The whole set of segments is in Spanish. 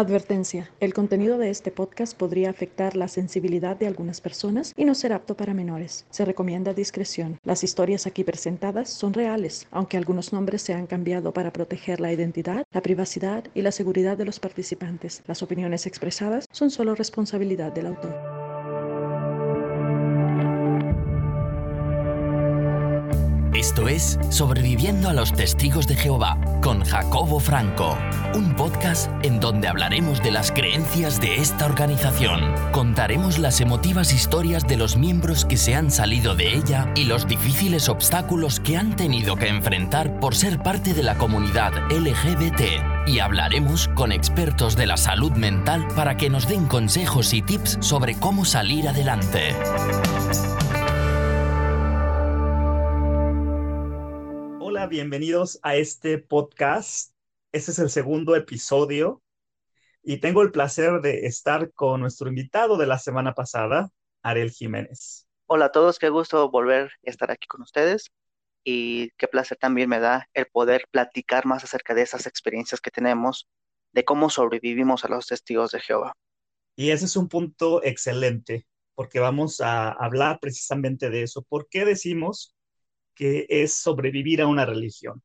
Advertencia. El contenido de este podcast podría afectar la sensibilidad de algunas personas y no ser apto para menores. Se recomienda discreción. Las historias aquí presentadas son reales, aunque algunos nombres se han cambiado para proteger la identidad, la privacidad y la seguridad de los participantes. Las opiniones expresadas son solo responsabilidad del autor. Esto es Sobreviviendo a los Testigos de Jehová con Jacobo Franco, un podcast en donde hablaremos de las creencias de esta organización. Contaremos las emotivas historias de los miembros que se han salido de ella y los difíciles obstáculos que han tenido que enfrentar por ser parte de la comunidad LGBT. Y hablaremos con expertos de la salud mental para que nos den consejos y tips sobre cómo salir adelante. Bienvenidos a este podcast. Este es el segundo episodio y tengo el placer de estar con nuestro invitado de la semana pasada, Ariel Jiménez. Hola a todos, qué gusto volver a estar aquí con ustedes y qué placer también me da el poder platicar más acerca de esas experiencias que tenemos, de cómo sobrevivimos a los testigos de Jehová. Y ese es un punto excelente, porque vamos a hablar precisamente de eso. ¿Por qué decimos que es sobrevivir a una religión.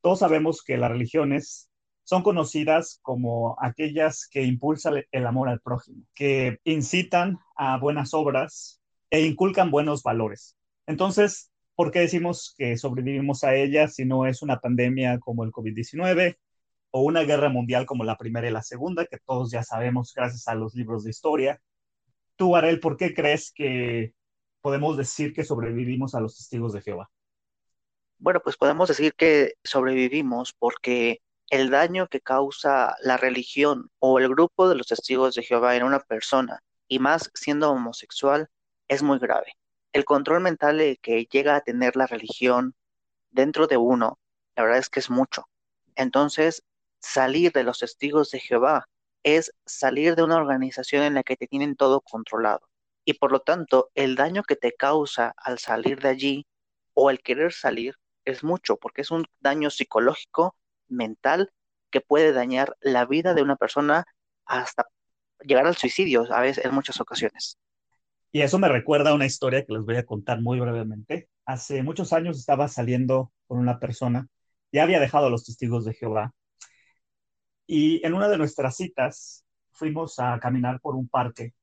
Todos sabemos que las religiones son conocidas como aquellas que impulsan el amor al prójimo, que incitan a buenas obras e inculcan buenos valores. Entonces, ¿por qué decimos que sobrevivimos a ellas si no es una pandemia como el COVID-19 o una guerra mundial como la primera y la segunda, que todos ya sabemos gracias a los libros de historia? Tú, Arel, ¿por qué crees que podemos decir que sobrevivimos a los testigos de Jehová? Bueno, pues podemos decir que sobrevivimos porque el daño que causa la religión o el grupo de los testigos de Jehová en una persona, y más siendo homosexual, es muy grave. El control mental que llega a tener la religión dentro de uno, la verdad es que es mucho. Entonces, salir de los testigos de Jehová es salir de una organización en la que te tienen todo controlado y por lo tanto el daño que te causa al salir de allí o el querer salir es mucho, porque es un daño psicológico, mental, que puede dañar la vida de una persona hasta llegar al suicidio, a veces, en muchas ocasiones. Y eso me recuerda a una historia que les voy a contar muy brevemente. Hace muchos años estaba saliendo con una persona, ya había dejado los testigos de Jehová, y en una de nuestras citas fuimos a caminar por un parque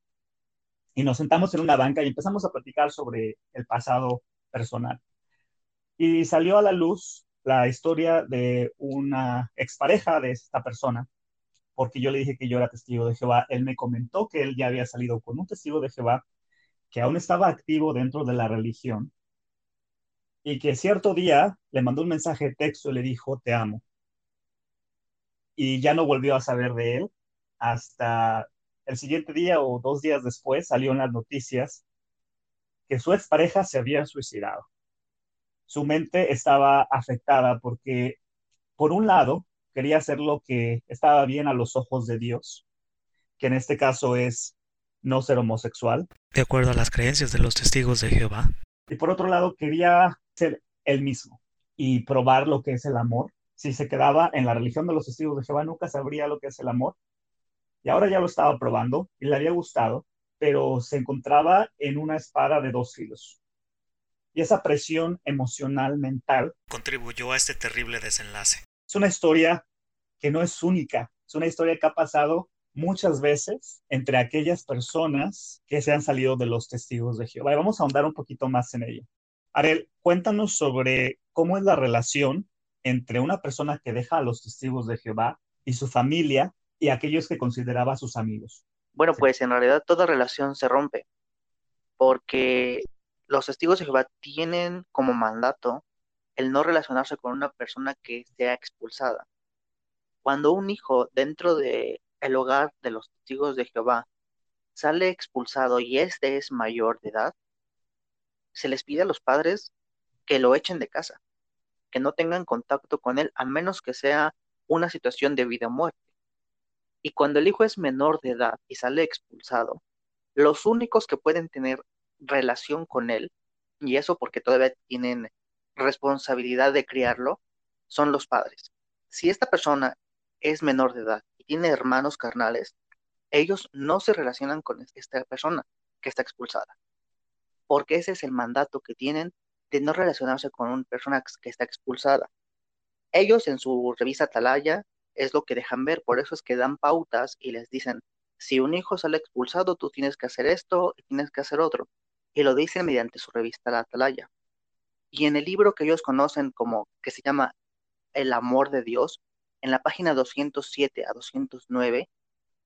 y nos sentamos en una banca y empezamos a platicar sobre el pasado personal. Y salió a la luz la historia de una expareja de esta persona, porque yo le dije que yo era testigo de Jehová. Él me comentó que él ya había salido con un testigo de Jehová que aún estaba activo dentro de la religión y que cierto día le mandó un mensaje de texto y le dijo, te amo. Y ya no volvió a saber de él hasta el siguiente día o dos días después salió en las noticias que su expareja se había suicidado. Su mente estaba afectada porque, por un lado, quería hacer lo que estaba bien a los ojos de Dios, que en este caso es no ser homosexual. De acuerdo a las creencias de los testigos de Jehová. Y por otro lado, quería ser él mismo y probar lo que es el amor. Si se quedaba en la religión de los testigos de Jehová, nunca sabría lo que es el amor y ahora ya lo estaba probando y le había gustado, pero se encontraba en una espada de dos filos. Y esa presión emocional, mental, contribuyó a este terrible desenlace. Es una historia que no es única, es una historia que ha pasado muchas veces entre aquellas personas que se han salido de los testigos de Jehová. Y vamos a ahondar un poquito más en ello. Ariel, cuéntanos sobre cómo es la relación entre una persona que deja a los testigos de Jehová y su familia y aquellos que consideraba sus amigos. Bueno, pues en realidad toda relación se rompe, porque los testigos de Jehová tienen como mandato el no relacionarse con una persona que sea expulsada. Cuando un hijo dentro del el hogar de los testigos de Jehová sale expulsado y este es mayor de edad, se les pide a los padres que lo echen de casa, que no tengan contacto con él a menos que sea una situación de vida o muerte. Y cuando el hijo es menor de edad y sale expulsado, los únicos que pueden tener relación con él, y eso porque todavía tienen responsabilidad de criarlo, son los padres. Si esta persona es menor de edad y tiene hermanos carnales, ellos no se relacionan con esta persona que está expulsada, porque ese es el mandato que tienen de no relacionarse con una persona que está expulsada. Ellos en su revista Atalaya es lo que dejan ver, por eso es que dan pautas y les dicen, si un hijo sale expulsado, tú tienes que hacer esto y tienes que hacer otro. Y lo dicen mediante su revista La Atalaya. Y en el libro que ellos conocen como que se llama El amor de Dios, en la página 207 a 209,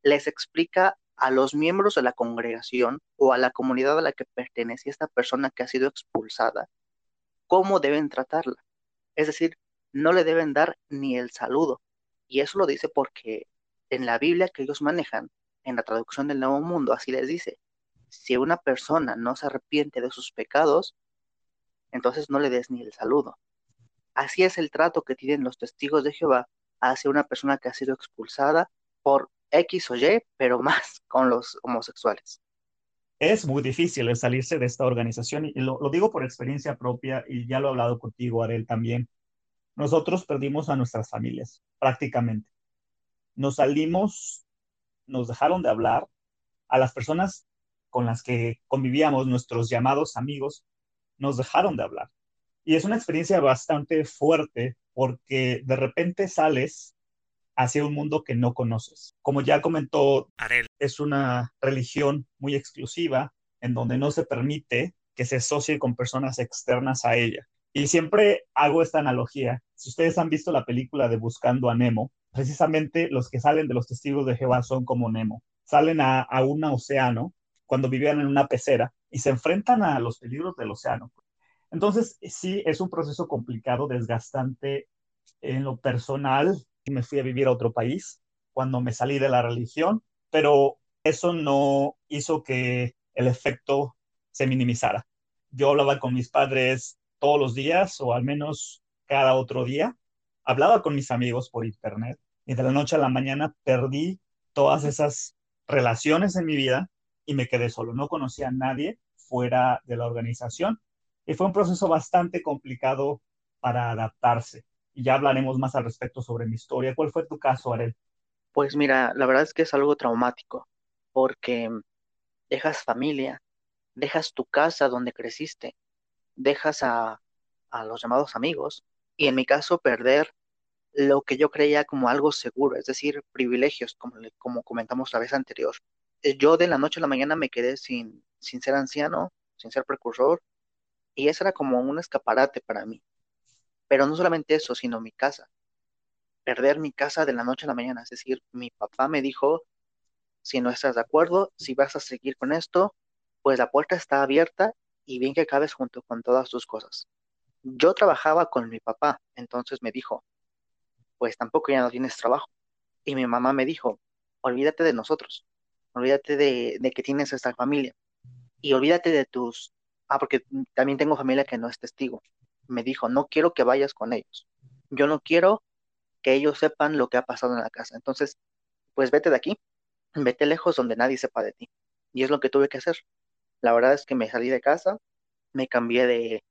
les explica a los miembros de la congregación o a la comunidad a la que pertenece esta persona que ha sido expulsada, cómo deben tratarla. Es decir, no le deben dar ni el saludo. Y eso lo dice porque en la Biblia que ellos manejan, en la traducción del Nuevo Mundo, así les dice, si una persona no se arrepiente de sus pecados, entonces no le des ni el saludo. Así es el trato que tienen los testigos de Jehová hacia una persona que ha sido expulsada por X o Y, pero más con los homosexuales. Es muy difícil salirse de esta organización y lo, lo digo por experiencia propia y ya lo he hablado contigo, Arel, también. Nosotros perdimos a nuestras familias, prácticamente. Nos salimos, nos dejaron de hablar. A las personas con las que convivíamos, nuestros llamados amigos, nos dejaron de hablar. Y es una experiencia bastante fuerte porque de repente sales hacia un mundo que no conoces. Como ya comentó, Arel. es una religión muy exclusiva en donde no se permite que se asocie con personas externas a ella. Y siempre hago esta analogía. Si ustedes han visto la película de Buscando a Nemo, precisamente los que salen de los testigos de Jehová son como Nemo. Salen a, a un océano cuando vivían en una pecera y se enfrentan a los peligros del océano. Entonces, sí, es un proceso complicado, desgastante en lo personal, me fui a vivir a otro país cuando me salí de la religión, pero eso no hizo que el efecto se minimizara. Yo hablaba con mis padres todos los días o al menos cada otro día. Hablaba con mis amigos por internet y de la noche a la mañana perdí todas esas relaciones en mi vida y me quedé solo. No conocía a nadie fuera de la organización y fue un proceso bastante complicado para adaptarse y ya hablaremos más al respecto sobre mi historia. ¿Cuál fue tu caso, Arel? Pues mira, la verdad es que es algo traumático, porque dejas familia, dejas tu casa donde creciste, dejas a, a los llamados amigos, y en mi caso perder lo que yo creía como algo seguro, es decir, privilegios, como, como comentamos la vez anterior. Eh, yo de la noche a la mañana me quedé sin, sin ser anciano, sin ser precursor, y eso era como un escaparate para mí. Pero no solamente eso, sino mi casa. Perder mi casa de la noche a la mañana. Es decir, mi papá me dijo, si no estás de acuerdo, si vas a seguir con esto, pues la puerta está abierta y bien que acabes junto con todas tus cosas. Yo trabajaba con mi papá, entonces me dijo, pues tampoco ya no tienes trabajo. Y mi mamá me dijo, olvídate de nosotros, olvídate de, de que tienes esta familia y olvídate de tus... Ah, porque también tengo familia que no es testigo me dijo, no quiero que vayas con ellos. Yo no quiero que ellos sepan lo que ha pasado en la casa. Entonces, pues vete de aquí, vete lejos donde nadie sepa de ti. Y es lo que tuve que hacer. La verdad es que me salí de casa, me cambié de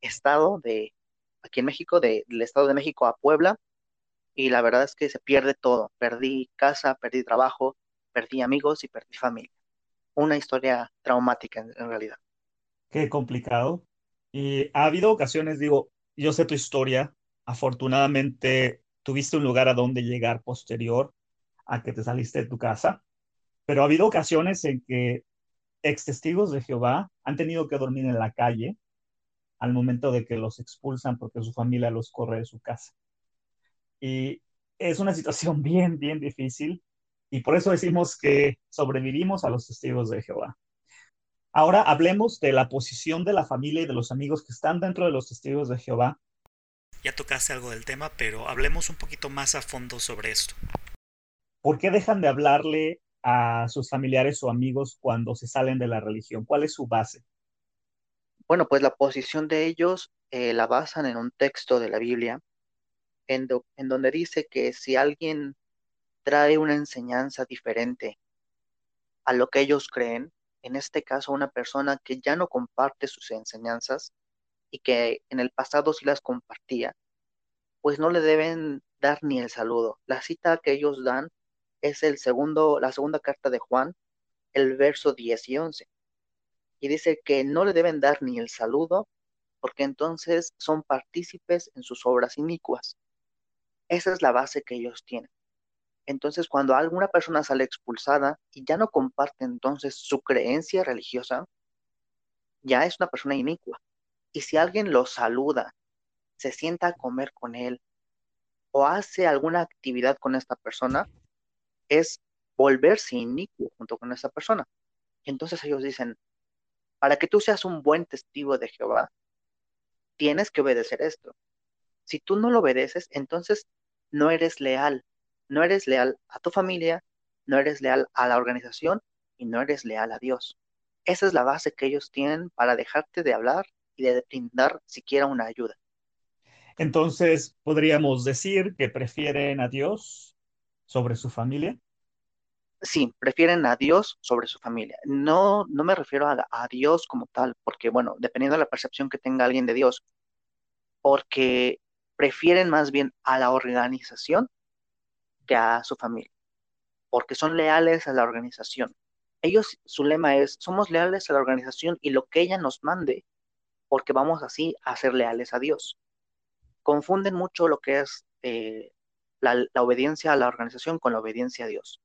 estado, de aquí en México, del estado de México a Puebla, y la verdad es que se pierde todo. Perdí casa, perdí trabajo, perdí amigos y perdí familia. Una historia traumática en, en realidad. Qué complicado. Y ha habido ocasiones, digo, yo sé tu historia, afortunadamente tuviste un lugar a donde llegar posterior a que te saliste de tu casa, pero ha habido ocasiones en que ex testigos de Jehová han tenido que dormir en la calle al momento de que los expulsan porque su familia los corre de su casa. Y es una situación bien, bien difícil y por eso decimos que sobrevivimos a los testigos de Jehová. Ahora hablemos de la posición de la familia y de los amigos que están dentro de los testigos de Jehová. Ya tocaste algo del tema, pero hablemos un poquito más a fondo sobre esto. ¿Por qué dejan de hablarle a sus familiares o amigos cuando se salen de la religión? ¿Cuál es su base? Bueno, pues la posición de ellos eh, la basan en un texto de la Biblia, en, en donde dice que si alguien trae una enseñanza diferente a lo que ellos creen, en este caso una persona que ya no comparte sus enseñanzas y que en el pasado sí las compartía, pues no le deben dar ni el saludo. La cita que ellos dan es el segundo, la segunda carta de Juan, el verso 10 y 11. Y dice que no le deben dar ni el saludo, porque entonces son partícipes en sus obras inicuas. Esa es la base que ellos tienen. Entonces, cuando alguna persona sale expulsada y ya no comparte entonces su creencia religiosa, ya es una persona inicua. Y si alguien lo saluda, se sienta a comer con él o hace alguna actividad con esta persona, es volverse inicuo junto con esa persona. Entonces ellos dicen, para que tú seas un buen testigo de Jehová, tienes que obedecer esto. Si tú no lo obedeces, entonces no eres leal. No eres leal a tu familia, no eres leal a la organización y no eres leal a Dios. Esa es la base que ellos tienen para dejarte de hablar y de brindar siquiera una ayuda. Entonces, podríamos decir que prefieren a Dios sobre su familia. Sí, prefieren a Dios sobre su familia. No, no me refiero a, a Dios como tal, porque bueno, dependiendo de la percepción que tenga alguien de Dios, porque prefieren más bien a la organización que a su familia, porque son leales a la organización. Ellos, su lema es, somos leales a la organización y lo que ella nos mande, porque vamos así a ser leales a Dios confunden mucho lo que es eh, la, obediencia a la organización con la obediencia a Dios.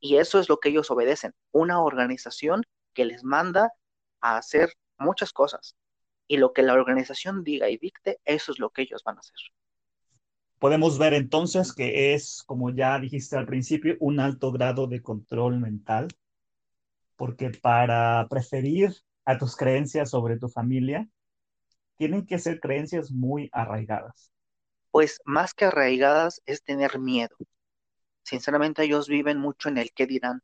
Y eso es lo que ellos obedecen, una organización que les manda a hacer muchas cosas. Y lo que la organización diga y dicte, eso es lo que ellos van a hacer. Podemos ver entonces que es, como ya dijiste al principio, un alto grado de control mental, porque para preferir a tus creencias sobre tu familia, tienen que ser creencias muy arraigadas. Pues más que arraigadas es tener miedo. Sinceramente ellos viven mucho en el qué dirán.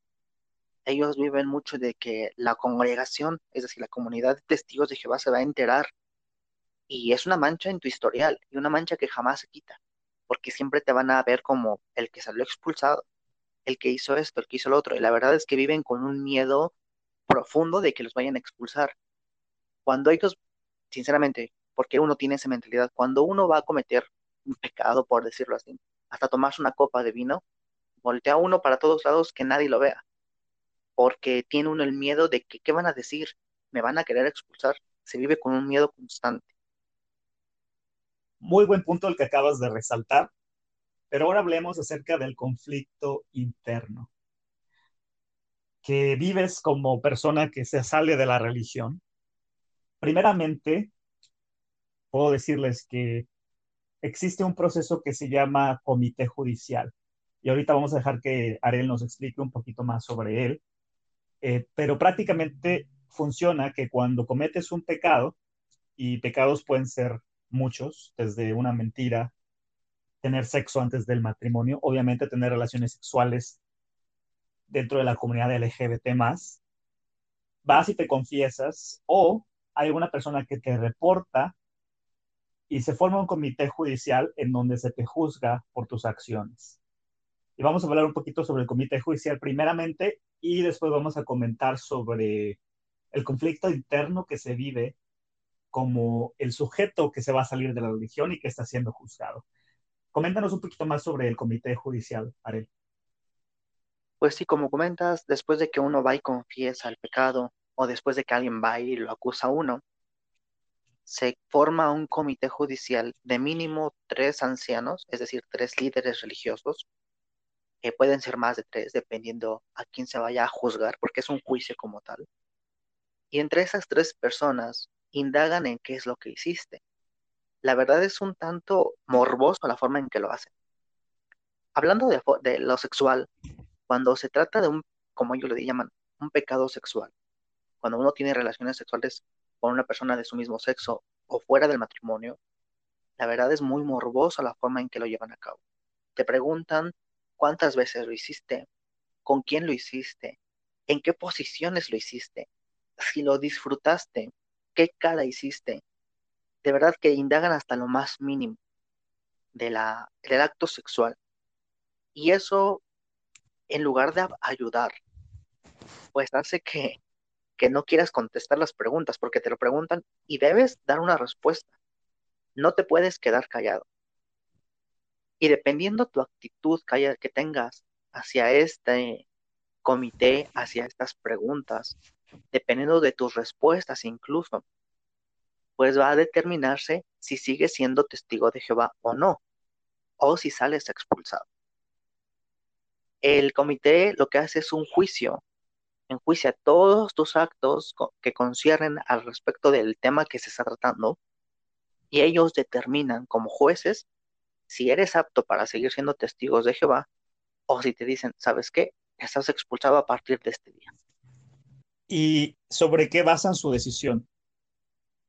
Ellos viven mucho de que la congregación, es decir, la comunidad de testigos de Jehová se va a enterar. Y es una mancha en tu historial y una mancha que jamás se quita, porque siempre te van a ver como el que salió expulsado, el que hizo esto, el que hizo lo otro. Y la verdad es que viven con un miedo profundo de que los vayan a expulsar. Cuando ellos sinceramente, porque uno tiene esa mentalidad, cuando uno va a cometer un pecado, por decirlo así, hasta tomarse una copa de vino, voltea uno para todos lados que nadie lo vea, porque tiene uno el miedo de que, ¿qué van a decir? ¿Me van a querer expulsar? Se vive con un miedo constante. Muy buen punto el que acabas de resaltar, pero ahora hablemos acerca del conflicto interno que vives como persona que se sale de la religión Primeramente, puedo decirles que existe un proceso que se llama comité judicial. Y ahorita vamos a dejar que Ariel nos explique un poquito más sobre él. Eh, pero prácticamente funciona que cuando cometes un pecado, y pecados pueden ser muchos, desde una mentira, tener sexo antes del matrimonio, obviamente tener relaciones sexuales dentro de la comunidad LGBT más, vas y te confiesas o hay alguna persona que te reporta y se forma un comité judicial en donde se te juzga por tus acciones. Y vamos a hablar un poquito sobre el comité judicial primeramente y después vamos a comentar sobre el conflicto interno que se vive como el sujeto que se va a salir de la religión y que está siendo juzgado. Coméntanos un poquito más sobre el comité judicial, Arel. Pues sí, como comentas, después de que uno va y confiesa el pecado, o después de que alguien va y lo acusa a uno, se forma un comité judicial de mínimo tres ancianos, es decir, tres líderes religiosos, que pueden ser más de tres, dependiendo a quién se vaya a juzgar, porque es un juicio como tal. Y entre esas tres personas indagan en qué es lo que hiciste. La verdad es un tanto morboso la forma en que lo hacen. Hablando de, lo sexual, cuando se trata de un, como ellos le llaman, un pecado sexual, cuando uno tiene relaciones sexuales con una persona de su mismo sexo o fuera del matrimonio, la verdad es muy morbosa la forma en que lo llevan a cabo. Te preguntan cuántas veces lo hiciste, con quién lo hiciste, en qué posiciones lo hiciste, si lo disfrutaste, qué cara hiciste. De verdad que indagan hasta lo más mínimo de la, del acto sexual. Y eso, en lugar de ayudar, pues hace que que no quieras contestar las preguntas porque te lo preguntan y debes dar una respuesta. No te puedes quedar callado. Y dependiendo tu actitud que tengas hacia este comité, hacia estas preguntas, dependiendo de tus respuestas incluso, pues va a determinarse si sigues siendo testigo de Jehová o no, o si sales expulsado. El comité lo que hace es un juicio, enjuicia todos tus actos que conciernen al respecto del tema que se está tratando, y ellos determinan como jueces si eres apto para seguir siendo testigos de Jehová o si te dicen, ¿sabes qué? Estás expulsado a partir de este día. ¿Y sobre qué basan su decisión?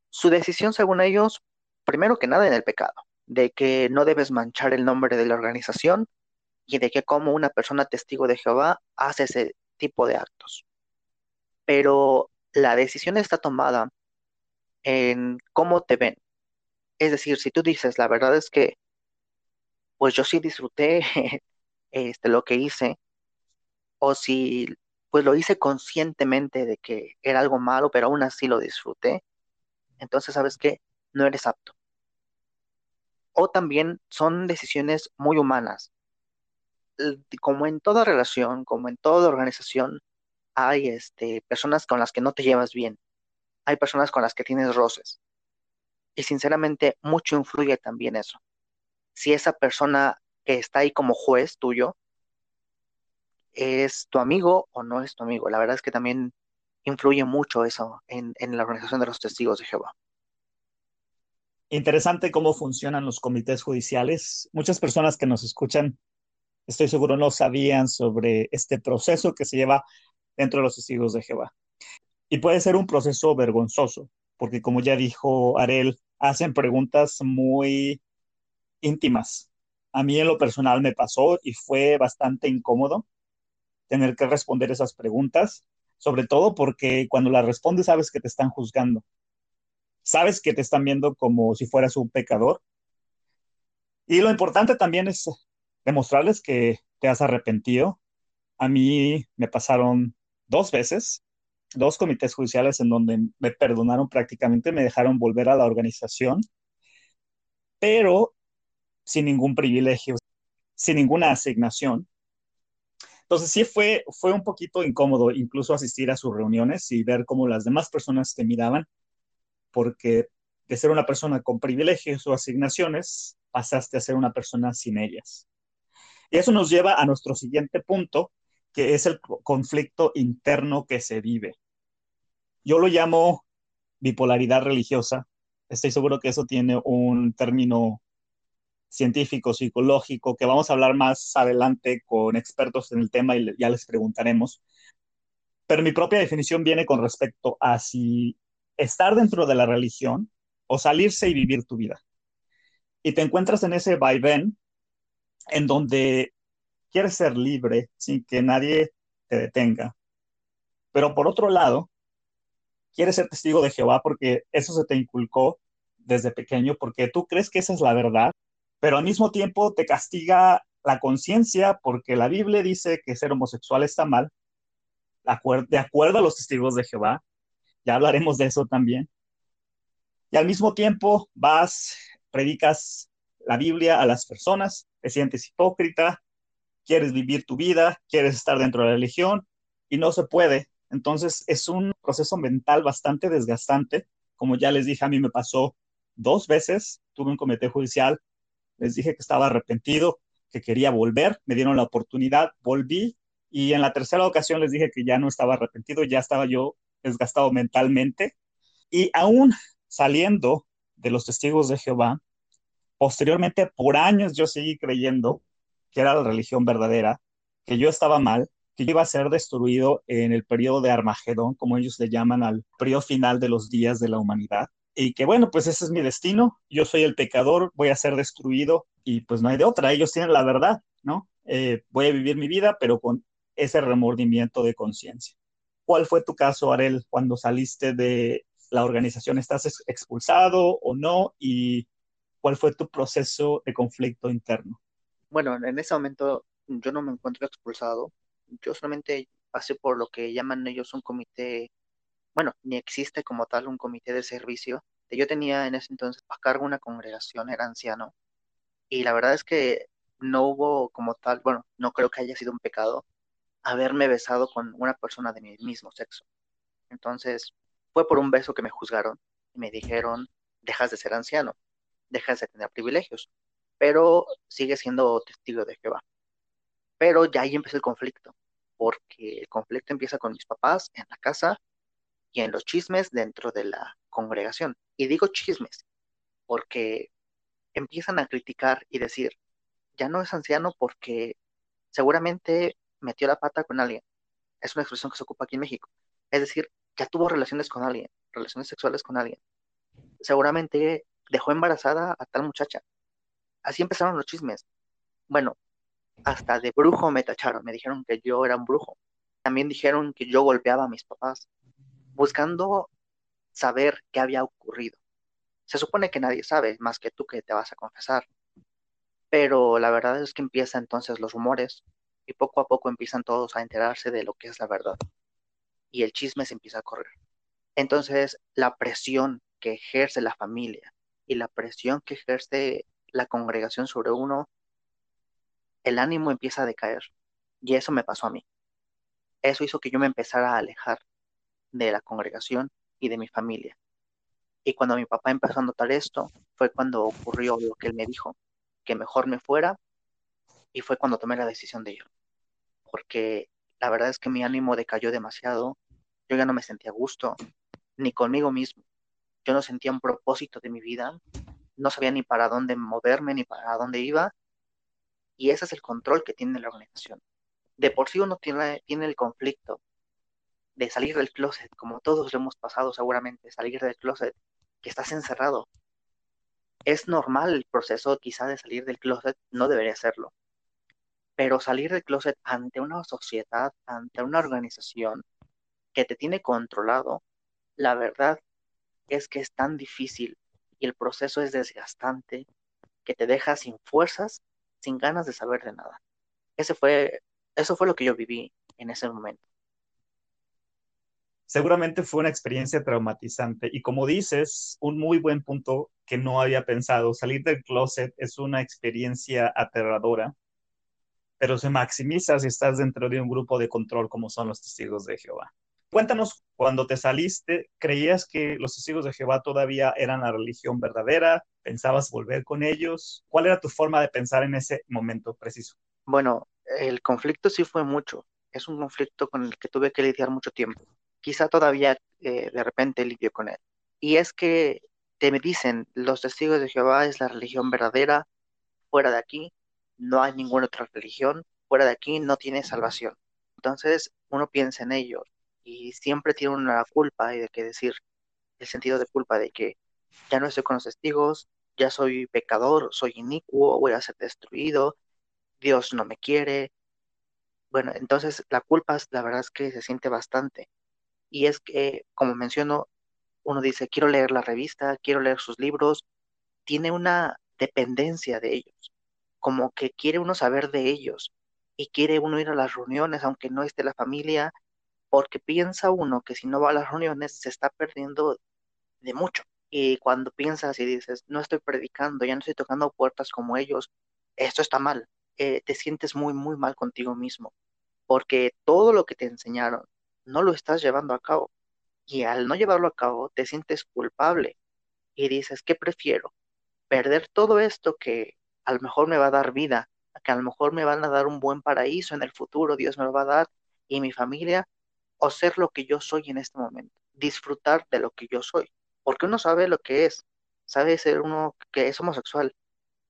Su decisión, según ellos, primero que nada en el pecado, de que no debes manchar el nombre de la organización y de que como una persona testigo de Jehová hace ese tipo de actos. Pero la decisión está tomada en cómo te ven. Es decir, si tú dices, la verdad es que, pues yo sí disfruté este, lo que hice, o si pues lo hice conscientemente de que era algo malo, pero aún así lo disfruté, entonces sabes que no eres apto. O también son decisiones muy humanas. Como en toda relación, como en toda organización, hay este, personas con las que no te llevas bien. Hay personas con las que tienes roces. Y sinceramente, mucho influye también eso. Si esa persona que está ahí como juez tuyo es tu amigo o no es tu amigo. La verdad es que también influye mucho eso en, la organización de los testigos de Jehová. Interesante cómo funcionan los comités judiciales. Muchas personas que nos escuchan, estoy seguro, no sabían sobre este proceso que se lleva dentro de los testigos de Jehová. Y puede ser un proceso vergonzoso, porque como ya dijo Arel, hacen preguntas muy íntimas. A mí en lo personal me pasó y fue bastante incómodo tener que responder esas preguntas, sobre todo porque cuando las respondes sabes que te están juzgando, sabes que te están viendo como si fueras un pecador. Y lo importante también es demostrarles que te has arrepentido. A mí me pasaron dos veces, dos comités judiciales en donde me perdonaron prácticamente, me dejaron volver a la organización, pero sin ningún privilegio, sin ninguna asignación. Entonces sí fue, fue un poquito incómodo incluso asistir a sus reuniones y ver cómo las demás personas te miraban, porque de ser una persona con privilegios o asignaciones, pasaste a ser una persona sin ellas. Y eso nos lleva a nuestro siguiente punto, que es el conflicto interno que se vive. Yo lo llamo bipolaridad religiosa. Estoy seguro que eso tiene un término científico, psicológico, que vamos a hablar más adelante con expertos en el tema y ya les preguntaremos. Pero mi propia definición viene con respecto a si estar dentro de la religión o salirse y vivir tu vida. Y te encuentras en ese vaivén en donde quieres ser libre sin que nadie te detenga. Pero por otro lado, quieres ser testigo de Jehová porque eso se te inculcó desde pequeño, porque tú crees que esa es la verdad pero al mismo tiempo te castiga la conciencia porque la Biblia dice que ser homosexual está mal, de acuerdo a los testigos de Jehová. Ya hablaremos de eso también. Y al mismo tiempo vas, predicas la Biblia a las personas, te sientes hipócrita, quieres vivir tu vida, quieres estar dentro de la religión y no se puede. Entonces es un proceso mental bastante desgastante. Como ya les dije, a mí me pasó dos veces, tuve un comité judicial les dije que estaba arrepentido, que quería volver, me dieron la oportunidad, volví y en la tercera ocasión les dije que ya no estaba arrepentido, ya estaba yo desgastado mentalmente y aún saliendo de los testigos de Jehová, posteriormente por años yo seguí creyendo que era la religión verdadera, que yo estaba mal, que iba a ser destruido en el periodo de Armagedón, como ellos le llaman al periodo final de los días de la humanidad, y que bueno, pues ese es mi destino, yo soy el pecador, voy a ser destruido y pues no hay de otra, ellos tienen la verdad, ¿no? Eh, voy a vivir mi vida, pero con ese remordimiento de conciencia. ¿Cuál fue tu caso, Arel, cuando saliste de la organización? ¿Estás expulsado o no? ¿Y cuál fue tu proceso de conflicto interno? Bueno, en ese momento yo no me encuentro expulsado, yo solamente pasé por lo que llaman ellos un comité bueno, ni existe como tal un comité de servicio. Yo tenía en ese entonces a cargo una congregación, era anciano, y la verdad es que no hubo como tal, bueno, no creo que haya sido un pecado haberme besado con una persona de mi mismo sexo. Entonces, fue por un beso que me juzgaron y me dijeron, dejas de ser anciano, dejas de tener privilegios, pero sigue siendo testigo de Jehová. Pero ya ahí empezó el conflicto, porque el conflicto empieza con mis papás en la casa y en los chismes dentro de la congregación. Y digo chismes, porque empiezan a criticar y decir, ya no es anciano porque seguramente metió la pata con alguien. Es una expresión que se ocupa aquí en México. Es decir, ya tuvo relaciones con alguien, relaciones sexuales con alguien. Seguramente dejó embarazada a tal muchacha. Así empezaron los chismes. Bueno, hasta de brujo me tacharon, me dijeron que yo era un brujo. También dijeron que yo golpeaba a mis papás, buscando saber qué había ocurrido. Se supone que nadie sabe más que tú que te vas a confesar. Pero la verdad es que empiezan entonces los rumores y poco a poco empiezan todos a enterarse de lo que es la verdad. Y el chisme se empieza a correr. Entonces, la presión que ejerce la familia y la presión que ejerce la congregación sobre uno, el ánimo empieza a decaer. Y eso me pasó a mí. Eso hizo que yo me empezara a alejar de la congregación y de mi familia. Y cuando mi papá empezó a notar esto, fue cuando ocurrió lo que él me dijo, que mejor me fuera, y fue cuando tomé la decisión de ir. Porque la verdad es que mi ánimo decayó demasiado, yo ya no me sentía gusto, ni conmigo mismo. Yo no sentía un propósito de mi vida, no sabía ni para dónde moverme, ni para dónde iba, y ese es el control que tiene la organización. De por sí uno tiene, tiene el conflicto de salir del closet, como todos lo hemos pasado seguramente, salir del closet que estás encerrado. Es normal el proceso quizá de salir del closet, no debería serlo. Pero salir del closet ante una sociedad, ante una organización que te tiene controlado, la verdad es que es tan difícil y el proceso es desgastante que te deja sin fuerzas, sin ganas de saber de nada. Ese fue, eso fue lo que yo viví en ese momento seguramente fue una experiencia traumatizante. Y como dices, un muy buen punto que no había pensado, salir del closet es una experiencia aterradora, pero se maximiza si estás dentro de un grupo de control como son los testigos de Jehová. Cuéntanos, cuando te saliste, ¿creías que los testigos de Jehová todavía eran la religión verdadera? ¿Pensabas volver con ellos? ¿Cuál era tu forma de pensar en ese momento preciso? Bueno, el conflicto sí fue mucho. Es un conflicto con el que tuve que lidiar mucho tiempo quizá todavía eh, de repente lidio con él. Y es que te dicen, los testigos de Jehová es la religión verdadera, fuera de aquí no hay ninguna otra religión, fuera de aquí no tiene salvación. Entonces uno piensa en ellos y siempre tiene una culpa y de qué decir, el sentido de culpa de que ya no estoy con los testigos, ya soy pecador, soy inicuo, voy a ser destruido, Dios no me quiere. Bueno, entonces la culpa, la verdad es que se siente bastante. Y es que, como menciono, uno dice, quiero leer la revista, quiero leer sus libros, tiene una dependencia de ellos, como que quiere uno saber de ellos y quiere uno ir a las reuniones aunque no esté la familia, porque piensa uno que si no va a las reuniones se está perdiendo de mucho. Y cuando piensas y dices, no estoy predicando, ya no estoy tocando puertas como ellos, esto está mal, eh, te sientes muy, muy mal contigo mismo, porque todo lo que te enseñaron, no lo estás llevando a cabo. Y al no llevarlo a cabo, te sientes culpable y dices, ¿qué prefiero? ¿Perder todo esto que a lo mejor me va a dar vida, que a lo mejor me van a dar un buen paraíso en el futuro, Dios me lo va a dar, y mi familia, o ser lo que yo soy en este momento, disfrutar de lo que yo soy? Porque uno sabe lo que es, sabe ser uno que es homosexual,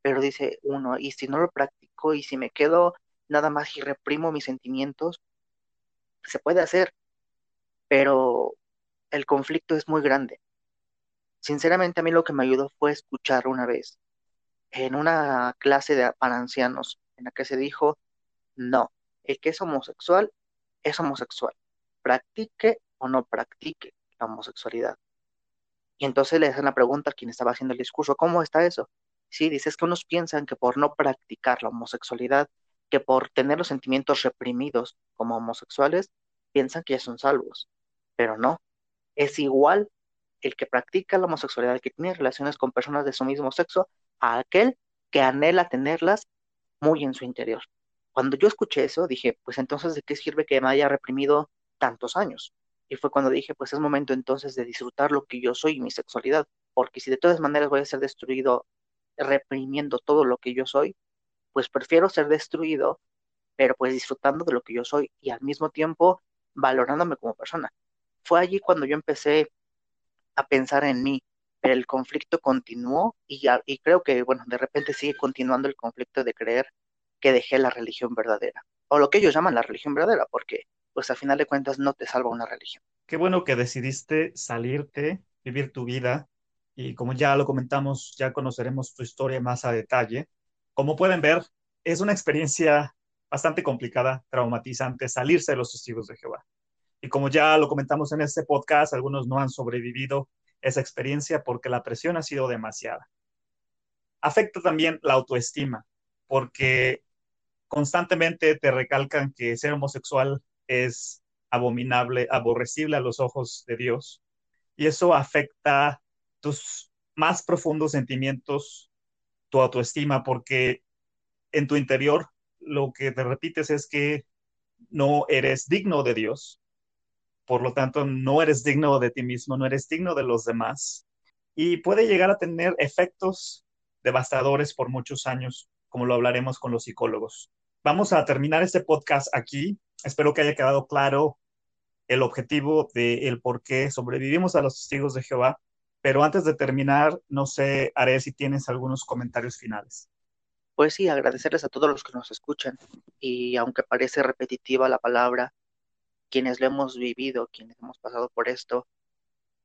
pero dice uno, y si no lo practico, y si me quedo nada más y reprimo mis sentimientos, se puede hacer, pero el conflicto es muy grande. Sinceramente a mí lo que me ayudó fue escuchar una vez en una clase de, para ancianos en la que se dijo, no, el que es homosexual es homosexual, practique o no practique la homosexualidad. Y entonces le hacen la pregunta a quien estaba haciendo el discurso, ¿cómo está eso? Sí, dices que unos piensan que por no practicar la homosexualidad, que por tener los sentimientos reprimidos como homosexuales, piensan que ya son salvos pero no. Es igual el que practica la homosexualidad, el que tiene relaciones con personas de su mismo sexo, a aquel que anhela tenerlas muy en su interior. Cuando yo escuché eso, dije, pues entonces, ¿de qué sirve que me haya reprimido tantos años? Y fue cuando dije, pues es momento entonces de disfrutar lo que yo soy y mi sexualidad, porque si de todas maneras voy a ser destruido reprimiendo todo lo que yo soy, pues prefiero ser destruido, pero pues disfrutando de lo que yo soy y al mismo tiempo valorándome como persona. Fue allí cuando yo empecé a pensar en mí, pero el conflicto continuó y, creo que, bueno, de repente sigue continuando el conflicto de creer que dejé la religión verdadera, o lo que ellos llaman la religión verdadera, porque pues al final de cuentas no te salva una religión. Qué bueno que decidiste salirte, vivir tu vida, y como ya lo comentamos, ya conoceremos tu historia más a detalle. Como pueden ver, es una experiencia bastante complicada, traumatizante, salirse de los testigos de Jehová. Y como ya lo comentamos en este podcast, algunos no han sobrevivido esa experiencia porque la presión ha sido demasiada. Afecta también la autoestima, porque constantemente te recalcan que ser homosexual es abominable, aborrecible a los ojos de Dios. Y eso afecta tus más profundos sentimientos, tu autoestima, porque en tu interior lo que te repites es que no eres digno de Dios. Por lo tanto, no eres digno de ti mismo, no eres digno de los demás. Y puede llegar a tener efectos devastadores por muchos años, como lo hablaremos con los psicólogos. Vamos a terminar este podcast aquí. Espero que haya quedado claro el objetivo de el por qué sobrevivimos a los testigos de Jehová. Pero antes de terminar, no sé, Haré si tienes algunos comentarios finales. Pues sí, agradecerles a todos los que nos escuchan. Y aunque parece repetitiva la palabra, quienes lo hemos vivido, quienes hemos pasado por esto,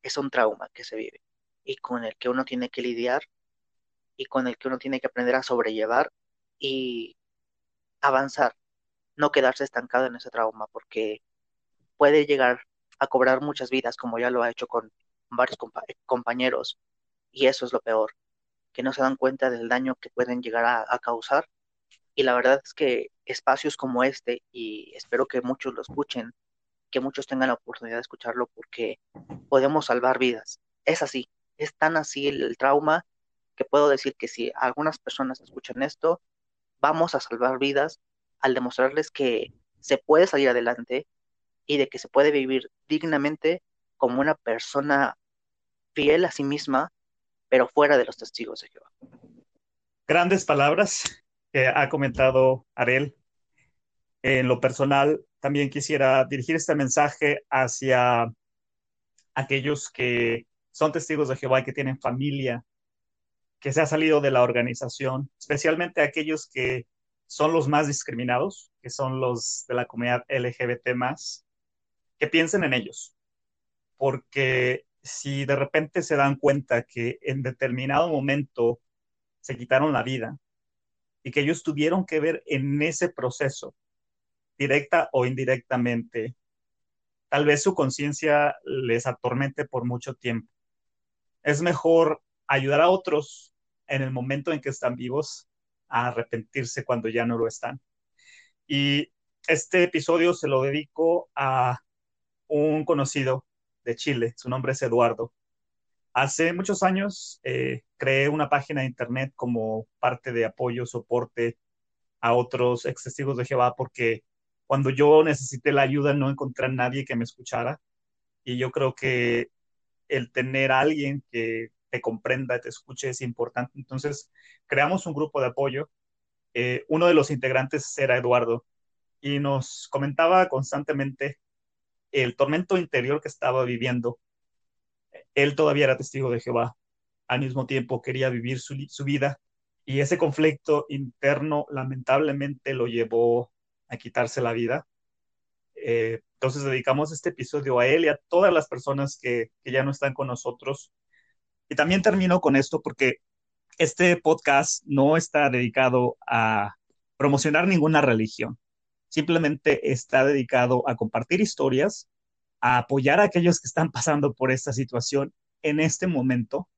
es un trauma que se vive y con el que uno tiene que lidiar y con el que uno tiene que aprender a sobrellevar y avanzar, no quedarse estancado en ese trauma, porque puede llegar a cobrar muchas vidas, como ya lo ha hecho con varios compañeros, y eso es lo peor, que no se dan cuenta del daño que pueden llegar a, causar. Y la verdad es que espacios como este, y espero que muchos lo escuchen, que muchos tengan la oportunidad de escucharlo, porque podemos salvar vidas. Es así, es tan así el trauma que puedo decir que si algunas personas escuchan esto, vamos a salvar vidas al demostrarles que se puede salir adelante y de que se puede vivir dignamente como una persona fiel a sí misma, pero fuera de los testigos de Jehová. Grandes palabras que ha comentado Arel. En lo personal, también quisiera dirigir este mensaje hacia aquellos que son testigos de Jehová y que tienen familia, que se ha salido de la organización, especialmente aquellos que son los más discriminados, que son los de la comunidad LGBT más, que piensen en ellos, porque si de repente se dan cuenta que en determinado momento se quitaron la vida y que ellos tuvieron que ver en ese proceso, directa o indirectamente, tal vez su conciencia les atormente por mucho tiempo. Es mejor ayudar a otros en el momento en que están vivos a arrepentirse cuando ya no lo están. Y este episodio se lo dedico a un conocido de Chile, su nombre es Eduardo. Hace muchos años eh, creé una página de internet como parte de apoyo, soporte a otros ex testigos de Jehová porque cuando yo necesité la ayuda no encontré a nadie que me escuchara y yo creo que el tener alguien que te comprenda, te escuche, es importante. Entonces, creamos un grupo de apoyo. Eh, uno de los integrantes era Eduardo y nos comentaba constantemente el tormento interior que estaba viviendo. Él todavía era testigo de Jehová, al mismo tiempo quería vivir su, vida y ese conflicto interno lamentablemente lo llevó a quitarse la vida. Eh, entonces dedicamos este episodio a él y a todas las personas que, que ya no están con nosotros y también termino con esto porque este podcast no está dedicado a promocionar ninguna religión. Simplemente está dedicado a compartir historias, a apoyar a aquellos que están pasando por esta situación en este momento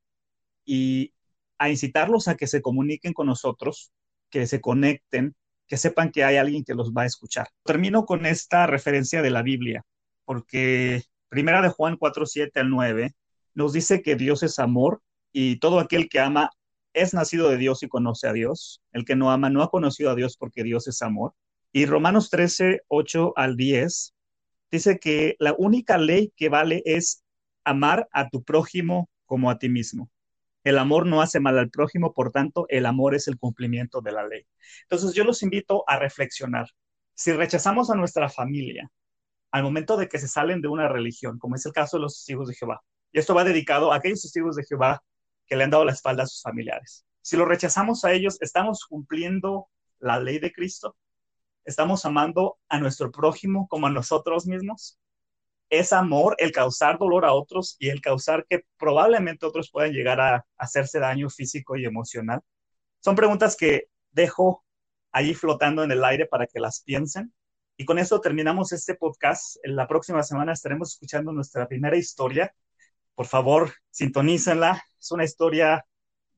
y a incitarlos a que se comuniquen con nosotros, que se conecten, que sepan que hay alguien que los va a escuchar. Termino con esta referencia de la Biblia, porque primera de Juan 4, 7 al 9 nos dice que Dios es amor y todo aquel que ama es nacido de Dios y conoce a Dios. El que no ama no ha conocido a Dios porque Dios es amor. Y Romanos 13, 8 al 10 dice que la única ley que vale es amar a tu prójimo como a ti mismo. El amor no hace mal al prójimo, por tanto, el amor es el cumplimiento de la ley. Entonces, yo los invito a reflexionar. Si rechazamos a nuestra familia al momento de que se salen de una religión, como es el caso de los testigos de Jehová, y esto va dedicado a aquellos testigos de Jehová que le han dado la espalda a sus familiares. Si lo rechazamos a ellos, ¿estamos cumpliendo la ley de Cristo? ¿Estamos amando a nuestro prójimo como a nosotros mismos? ¿Es amor el causar dolor a otros y el causar que probablemente otros puedan llegar a hacerse daño físico y emocional? Son preguntas que dejo allí flotando en el aire para que las piensen. Y con eso terminamos este podcast. La próxima semana estaremos escuchando nuestra primera historia por favor, sintonícenla. Es una historia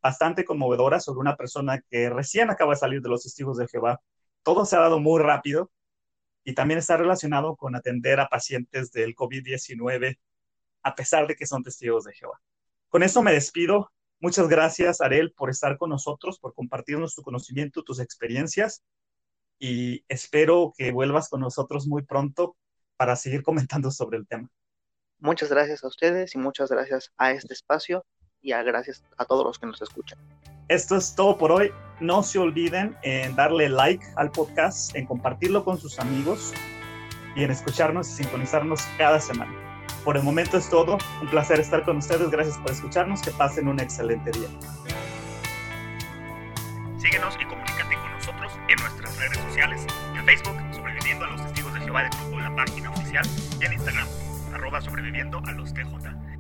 bastante conmovedora sobre una persona que recién acaba de salir de los testigos de Jehová. Todo se ha dado muy rápido y también está relacionado con atender a pacientes del COVID-19 a pesar de que son testigos de Jehová. Con eso me despido. Muchas gracias, Arel, por estar con nosotros, por compartirnos tu conocimiento, tus experiencias y espero que vuelvas con nosotros muy pronto para seguir comentando sobre el tema. Muchas gracias a ustedes y muchas gracias a este espacio y a gracias a todos los que nos escuchan. Esto es todo por hoy. No se olviden en darle like al podcast, en compartirlo con sus amigos y en escucharnos y sintonizarnos cada semana. Por el momento es todo. Un placer estar con ustedes. Gracias por escucharnos. Que pasen un excelente día. Síguenos y comunícate con nosotros en nuestras redes sociales, en Facebook, Sobreviviendo a los Testigos de Jehová del Grupo, la página oficial, y en Instagram, arroba sobreviviendo a los TJ.